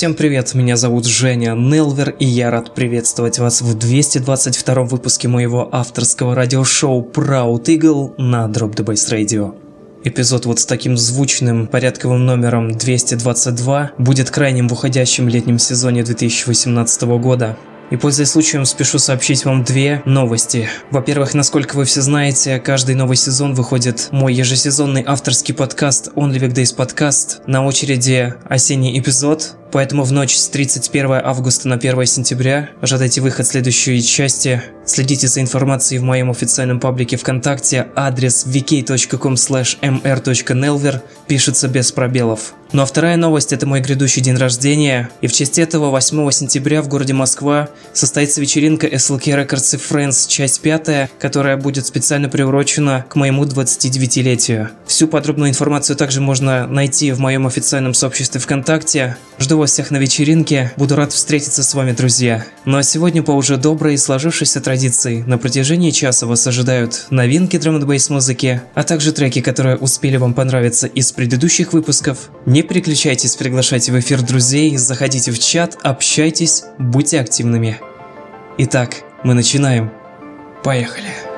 Всем привет, меня зовут Женя Нелвер, и я рад приветствовать вас в 222 выпуске моего авторского радиошоу Proud Eagle на Drop the Bass Radio. Эпизод вот с таким звучным порядковым номером 222 будет крайним в уходящем летнем сезоне 2018 года. И пользуясь случаем, спешу сообщить вам две новости. Во-первых, насколько вы все знаете, каждый новый сезон выходит мой ежесезонный авторский подкаст Only Weekdays Podcast. На очереди осенний эпизод, Поэтому в ночь с 31 августа на 1 сентября ожидайте выход следующей части. Следите за информацией в моем официальном паблике ВКонтакте. Адрес vk.com mr.nelver пишется без пробелов. Ну а вторая новость – это мой грядущий день рождения. И в честь этого 8 сентября в городе Москва состоится вечеринка SLK Records и Friends, часть пятая, которая будет специально приурочена к моему 29-летию. Всю подробную информацию также можно найти в моем официальном сообществе ВКонтакте. Жду вас всех на вечеринке, буду рад встретиться с вами, друзья. Ну а сегодня по уже доброй и сложившейся традиции на протяжении часа вас ожидают новинки драм н музыки, а также треки, которые успели вам понравиться из предыдущих выпусков. Не переключайтесь, приглашайте в эфир друзей, заходите в чат, общайтесь, будьте активными. Итак, мы начинаем. Поехали.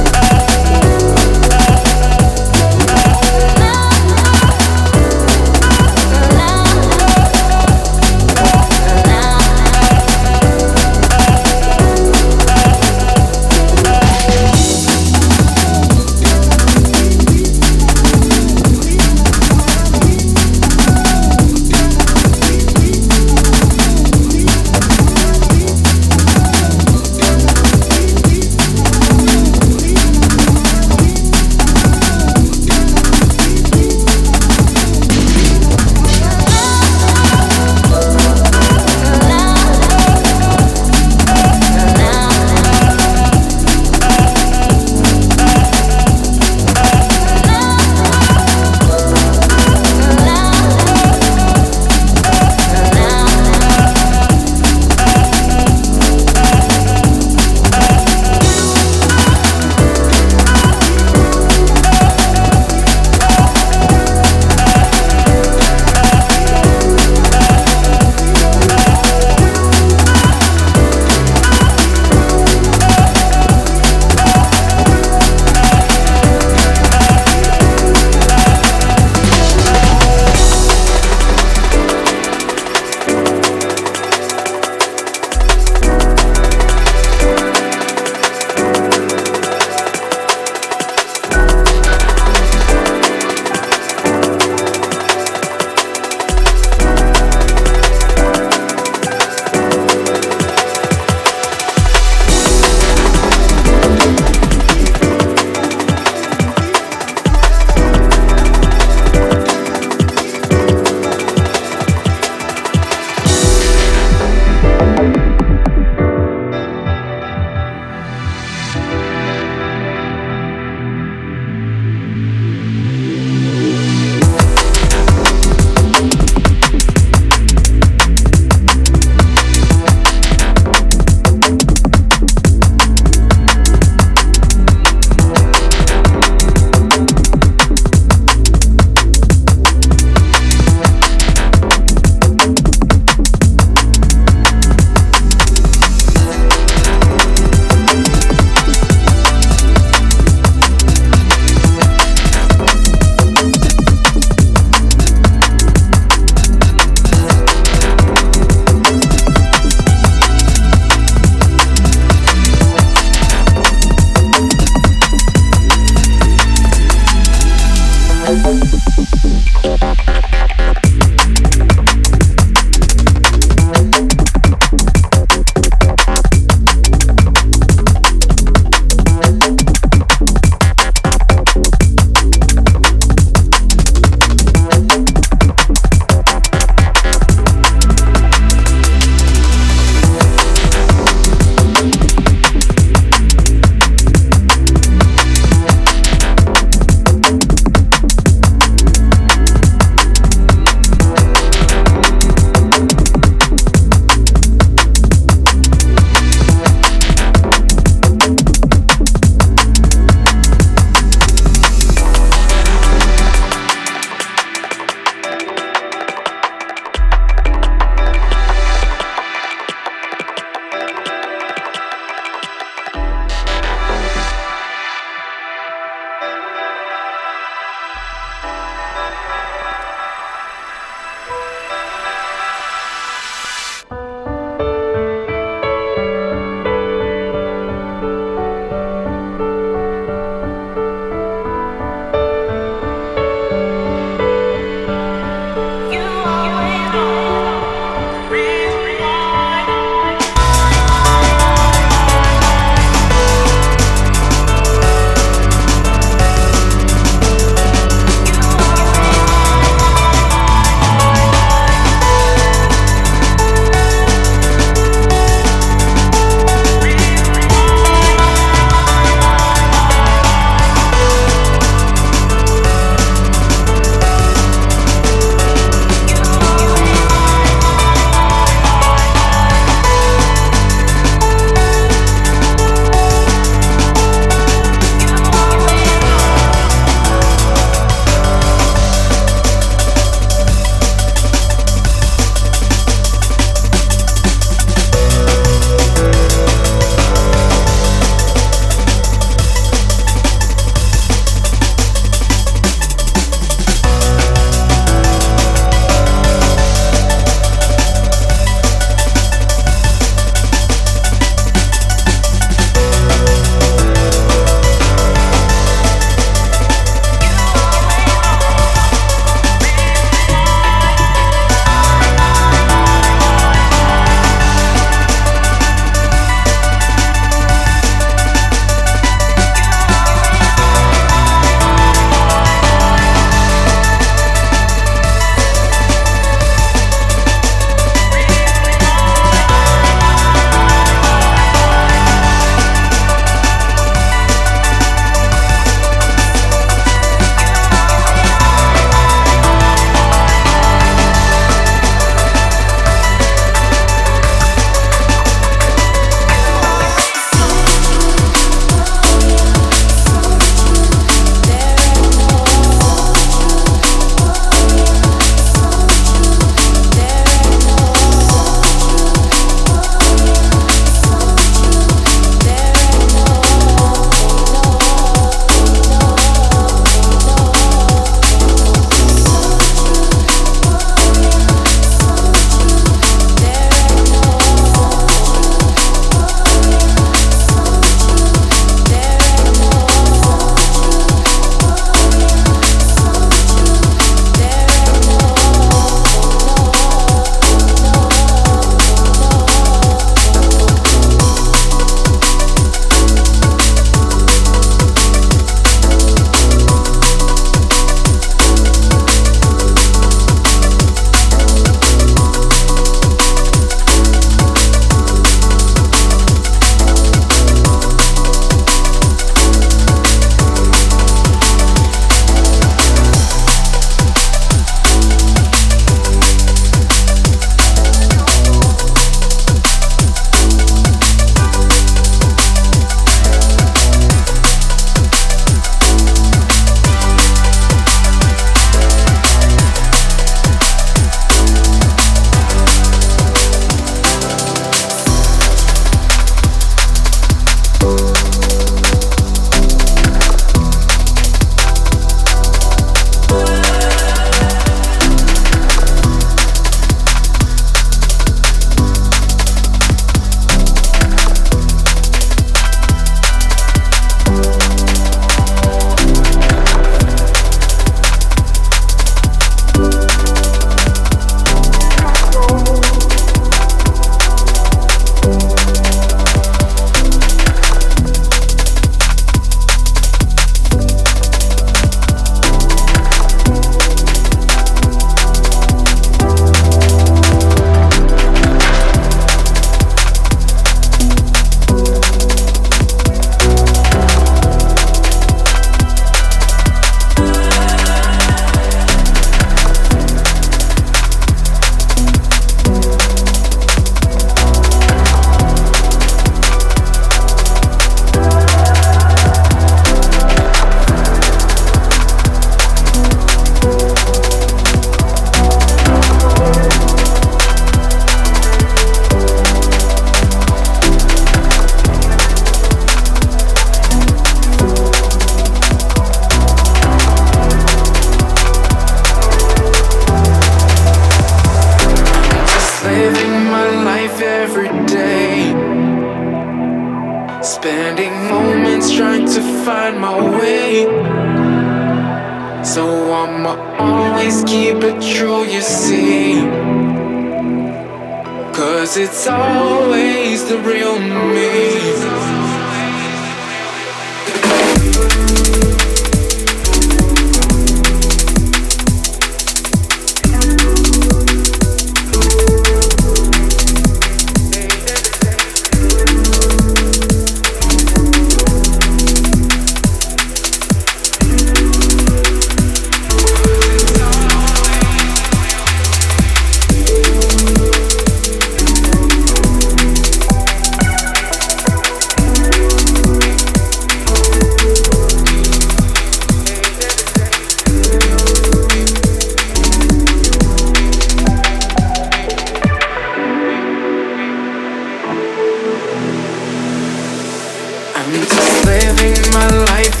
I'm just living my life